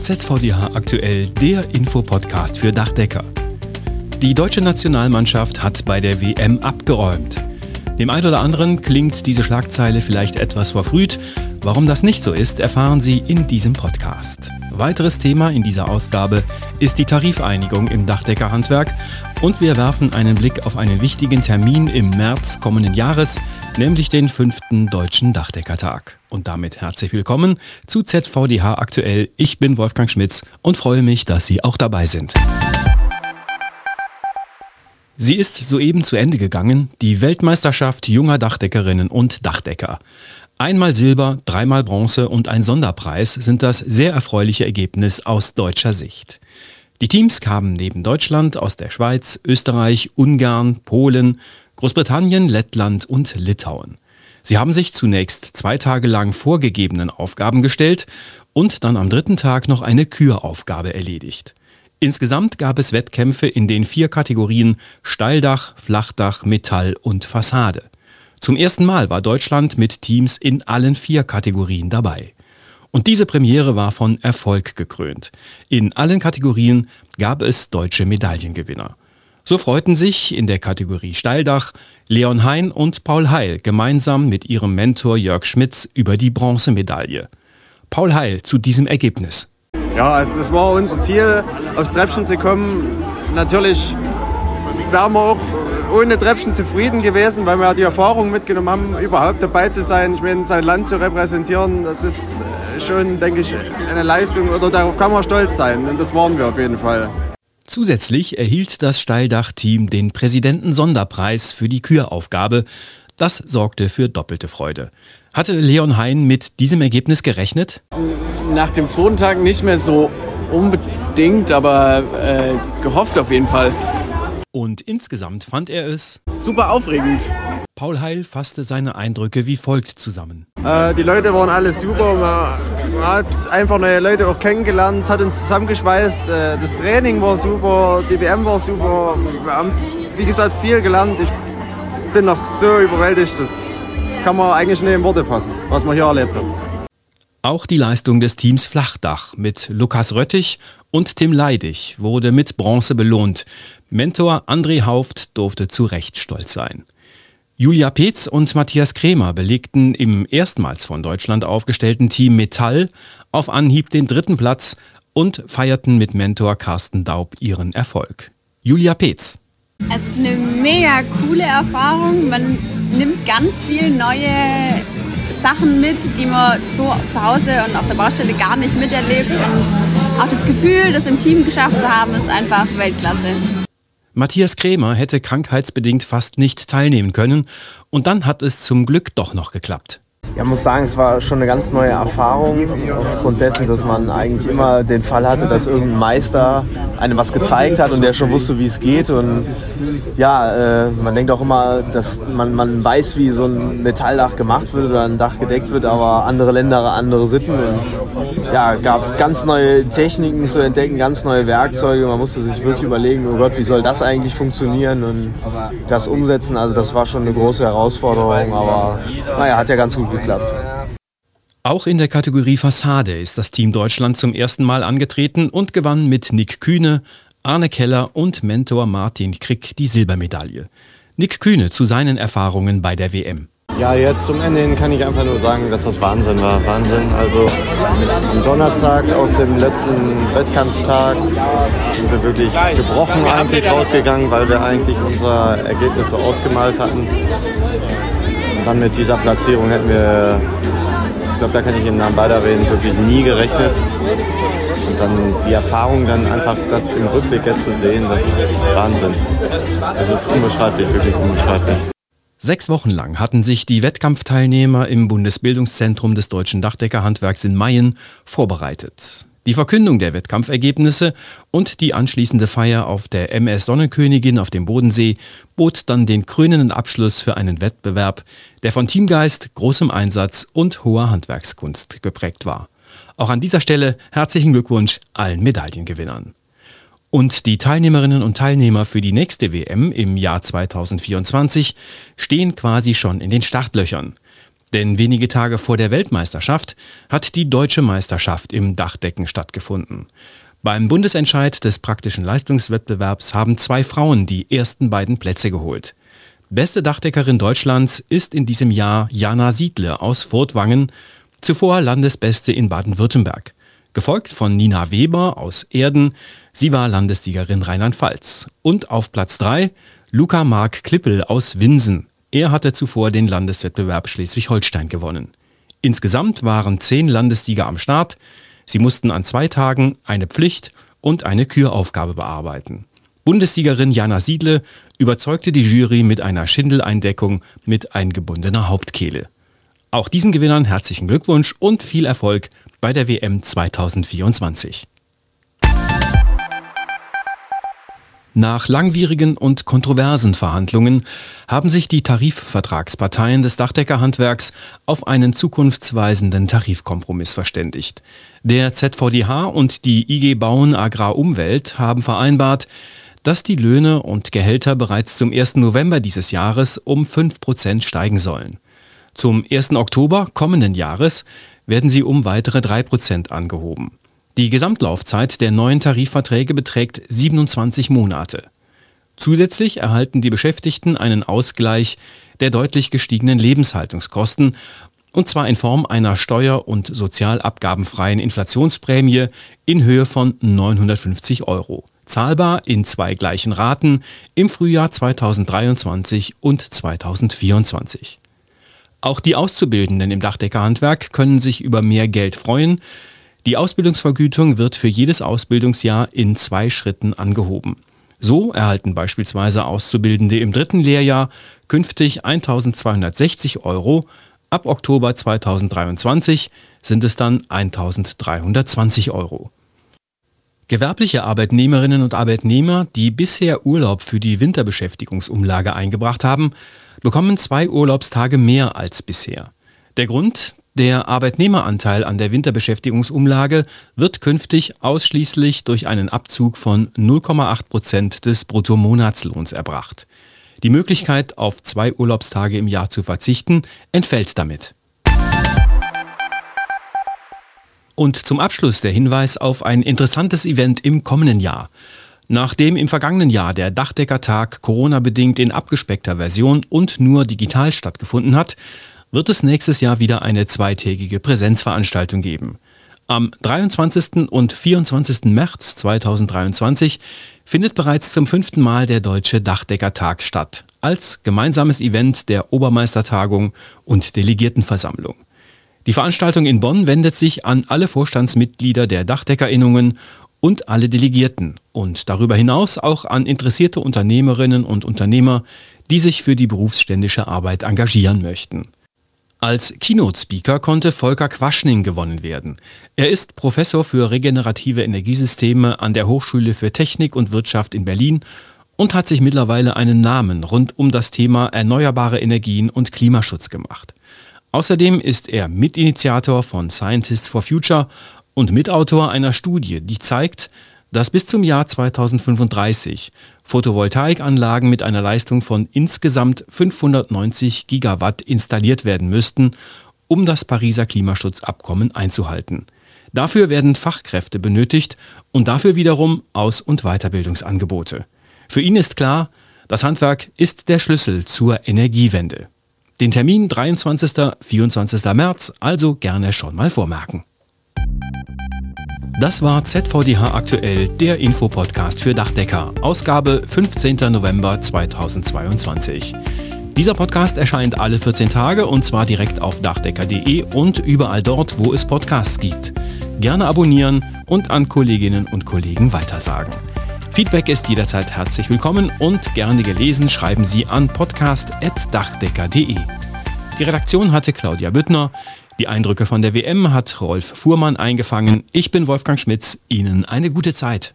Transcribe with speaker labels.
Speaker 1: ZVDH aktuell der Infopodcast für Dachdecker. Die deutsche Nationalmannschaft hat bei der WM abgeräumt. Dem einen oder anderen klingt diese Schlagzeile vielleicht etwas verfrüht. Warum das nicht so ist, erfahren Sie in diesem Podcast. Weiteres Thema in dieser Ausgabe ist die Tarifeinigung im Dachdeckerhandwerk und wir werfen einen Blick auf einen wichtigen Termin im März kommenden Jahres, nämlich den fünften Deutschen Dachdeckertag. Und damit herzlich willkommen zu ZVDH aktuell. Ich bin Wolfgang Schmitz und freue mich, dass Sie auch dabei sind. Sie ist soeben zu Ende gegangen, die Weltmeisterschaft junger Dachdeckerinnen und Dachdecker. Einmal Silber, dreimal Bronze und ein Sonderpreis sind das sehr erfreuliche Ergebnis aus deutscher Sicht. Die Teams kamen neben Deutschland aus der Schweiz, Österreich, Ungarn, Polen, Großbritannien, Lettland und Litauen. Sie haben sich zunächst zwei Tage lang vorgegebenen Aufgaben gestellt und dann am dritten Tag noch eine Küraufgabe erledigt. Insgesamt gab es Wettkämpfe in den vier Kategorien Steildach, Flachdach, Metall und Fassade. Zum ersten Mal war Deutschland mit Teams in allen vier Kategorien dabei. Und diese Premiere war von Erfolg gekrönt. In allen Kategorien gab es deutsche Medaillengewinner. So freuten sich in der Kategorie Steildach Leon Hein und Paul Heil gemeinsam mit ihrem Mentor Jörg Schmitz über die Bronzemedaille. Paul Heil zu diesem Ergebnis.
Speaker 2: Ja, das war unser Ziel, aufs Treppchen zu kommen. Natürlich wären wir auch ohne Treppchen zufrieden gewesen, weil wir ja die Erfahrung mitgenommen haben, überhaupt dabei zu sein. Ich meine, sein Land zu repräsentieren, das ist äh, schon, denke ich, eine Leistung oder darauf kann man stolz sein. Und das waren wir auf jeden Fall.
Speaker 1: Zusätzlich erhielt das Steildach-Team den Präsidenten-Sonderpreis für die Küraufgabe. Das sorgte für doppelte Freude. Hatte Leon Hein mit diesem Ergebnis gerechnet?
Speaker 3: Nach dem zweiten Tag nicht mehr so unbedingt, aber äh, gehofft auf jeden Fall.
Speaker 1: Und insgesamt fand er es
Speaker 3: super aufregend.
Speaker 1: Paul Heil fasste seine Eindrücke wie folgt zusammen.
Speaker 2: Äh, die Leute waren alle super. Man, man, hat einfach neue Leute auch kennengelernt. Es hat uns zusammengeschweißt. Äh, das Training war super, die WM war super. Wir haben, wie gesagt, viel gelernt. Ich bin noch so überwältigt. Das kann man eigentlich nicht in Worte fassen, was man hier erlebt hat.
Speaker 1: Auch die Leistung des Teams Flachdach mit Lukas Röttich und Tim Leidig wurde mit Bronze belohnt. Mentor André Hauft durfte zu Recht stolz sein. Julia Petz und Matthias Kremer belegten im erstmals von Deutschland aufgestellten Team Metall auf Anhieb den dritten Platz und feierten mit Mentor Carsten Daub ihren Erfolg. Julia Petz.
Speaker 4: Es ist eine mega coole Erfahrung. Man nimmt ganz viele neue Sachen mit, die man so zu Hause und auf der Baustelle gar nicht miterlebt. Und auch das Gefühl, das im Team geschafft zu haben, ist einfach Weltklasse.
Speaker 1: Matthias Krämer hätte krankheitsbedingt fast nicht teilnehmen können und dann hat es zum Glück doch noch geklappt.
Speaker 5: Ja, muss sagen, es war schon eine ganz neue Erfahrung, aufgrund dessen, dass man eigentlich immer den Fall hatte, dass irgendein Meister einem was gezeigt hat und der schon wusste, wie es geht. Und ja, äh, man denkt auch immer, dass man, man weiß, wie so ein Metalldach gemacht wird oder ein Dach gedeckt wird, aber andere Länder, andere Sitten. Und ja, gab ganz neue Techniken zu entdecken, ganz neue Werkzeuge. Man musste sich wirklich überlegen, oh Gott, wie soll das eigentlich funktionieren und das umsetzen. Also das war schon eine große Herausforderung, aber naja, hat ja ganz gut geklappt.
Speaker 1: Auch in der Kategorie Fassade ist das Team Deutschland zum ersten Mal angetreten und gewann mit Nick Kühne, Arne Keller und Mentor Martin Krick die Silbermedaille. Nick Kühne zu seinen Erfahrungen bei der WM.
Speaker 6: Ja, jetzt zum Ende hin kann ich einfach nur sagen, dass das Wahnsinn war. Wahnsinn. Also am Donnerstag aus dem letzten Wettkampftag sind wir wirklich gebrochen eigentlich rausgegangen, weil wir eigentlich unser Ergebnis so ausgemalt hatten dann mit dieser Platzierung hätten wir, ich glaube, da kann ich im Namen beider reden, wirklich nie gerechnet. Und dann die Erfahrung, dann einfach das im Rückblick jetzt zu sehen, das ist Wahnsinn. Das ist unbeschreiblich, wirklich unbeschreiblich.
Speaker 1: Sechs Wochen lang hatten sich die Wettkampfteilnehmer im Bundesbildungszentrum des Deutschen Dachdeckerhandwerks in Mayen vorbereitet. Die Verkündung der Wettkampfergebnisse und die anschließende Feier auf der MS Sonnenkönigin auf dem Bodensee bot dann den krönenden Abschluss für einen Wettbewerb, der von Teamgeist, großem Einsatz und hoher Handwerkskunst geprägt war. Auch an dieser Stelle herzlichen Glückwunsch allen Medaillengewinnern. Und die Teilnehmerinnen und Teilnehmer für die nächste WM im Jahr 2024 stehen quasi schon in den Startlöchern. Denn wenige Tage vor der Weltmeisterschaft hat die deutsche Meisterschaft im Dachdecken stattgefunden. Beim Bundesentscheid des praktischen Leistungswettbewerbs haben zwei Frauen die ersten beiden Plätze geholt. Beste Dachdeckerin Deutschlands ist in diesem Jahr Jana Siedle aus Furtwangen, zuvor Landesbeste in Baden-Württemberg. Gefolgt von Nina Weber aus Erden, sie war Landessiegerin Rheinland-Pfalz. Und auf Platz 3 Luca Mark Klippel aus Winsen. Er hatte zuvor den Landeswettbewerb Schleswig-Holstein gewonnen. Insgesamt waren zehn Landessieger am Start. Sie mussten an zwei Tagen eine Pflicht und eine Küraufgabe bearbeiten. Bundessiegerin Jana Siedle überzeugte die Jury mit einer Schindeleindeckung mit eingebundener Hauptkehle. Auch diesen Gewinnern herzlichen Glückwunsch und viel Erfolg bei der WM 2024. Nach langwierigen und kontroversen Verhandlungen haben sich die Tarifvertragsparteien des Dachdeckerhandwerks auf einen zukunftsweisenden Tarifkompromiss verständigt. Der ZVDH und die IG Bauen Agrar Umwelt haben vereinbart, dass die Löhne und Gehälter bereits zum 1. November dieses Jahres um 5% steigen sollen. Zum 1. Oktober kommenden Jahres werden sie um weitere 3% angehoben. Die Gesamtlaufzeit der neuen Tarifverträge beträgt 27 Monate. Zusätzlich erhalten die Beschäftigten einen Ausgleich der deutlich gestiegenen Lebenshaltungskosten, und zwar in Form einer steuer- und sozialabgabenfreien Inflationsprämie in Höhe von 950 Euro. Zahlbar in zwei gleichen Raten im Frühjahr 2023 und 2024. Auch die Auszubildenden im Dachdeckerhandwerk können sich über mehr Geld freuen, die Ausbildungsvergütung wird für jedes Ausbildungsjahr in zwei Schritten angehoben. So erhalten beispielsweise Auszubildende im dritten Lehrjahr künftig 1260 Euro, ab Oktober 2023 sind es dann 1320 Euro. Gewerbliche Arbeitnehmerinnen und Arbeitnehmer, die bisher Urlaub für die Winterbeschäftigungsumlage eingebracht haben, bekommen zwei Urlaubstage mehr als bisher. Der Grund, der Arbeitnehmeranteil an der Winterbeschäftigungsumlage wird künftig ausschließlich durch einen Abzug von 0,8 Prozent des Bruttomonatslohns erbracht. Die Möglichkeit, auf zwei Urlaubstage im Jahr zu verzichten, entfällt damit. Und zum Abschluss der Hinweis auf ein interessantes Event im kommenden Jahr. Nachdem im vergangenen Jahr der Dachdeckertag Corona-bedingt in abgespeckter Version und nur digital stattgefunden hat, wird es nächstes Jahr wieder eine zweitägige Präsenzveranstaltung geben. Am 23. und 24. März 2023 findet bereits zum fünften Mal der Deutsche Dachdeckertag statt, als gemeinsames Event der Obermeistertagung und Delegiertenversammlung. Die Veranstaltung in Bonn wendet sich an alle Vorstandsmitglieder der Dachdeckerinnungen und alle Delegierten und darüber hinaus auch an interessierte Unternehmerinnen und Unternehmer, die sich für die berufsständische Arbeit engagieren möchten. Als Keynote-Speaker konnte Volker Quaschning gewonnen werden. Er ist Professor für regenerative Energiesysteme an der Hochschule für Technik und Wirtschaft in Berlin und hat sich mittlerweile einen Namen rund um das Thema erneuerbare Energien und Klimaschutz gemacht. Außerdem ist er Mitinitiator von Scientists for Future und Mitautor einer Studie, die zeigt, dass bis zum Jahr 2035 Photovoltaikanlagen mit einer Leistung von insgesamt 590 Gigawatt installiert werden müssten, um das Pariser Klimaschutzabkommen einzuhalten. Dafür werden Fachkräfte benötigt und dafür wiederum Aus- und Weiterbildungsangebote. Für ihn ist klar, das Handwerk ist der Schlüssel zur Energiewende. Den Termin 23. 24. März also gerne schon mal vormerken. Das war ZVDH aktuell, der Infopodcast für Dachdecker, Ausgabe 15. November 2022. Dieser Podcast erscheint alle 14 Tage und zwar direkt auf dachdecker.de und überall dort, wo es Podcasts gibt. Gerne abonnieren und an Kolleginnen und Kollegen weitersagen. Feedback ist jederzeit herzlich willkommen und gerne gelesen schreiben Sie an podcast.dachdecker.de. Die Redaktion hatte Claudia Büttner. Die Eindrücke von der WM hat Rolf Fuhrmann eingefangen. Ich bin Wolfgang Schmitz. Ihnen eine gute Zeit.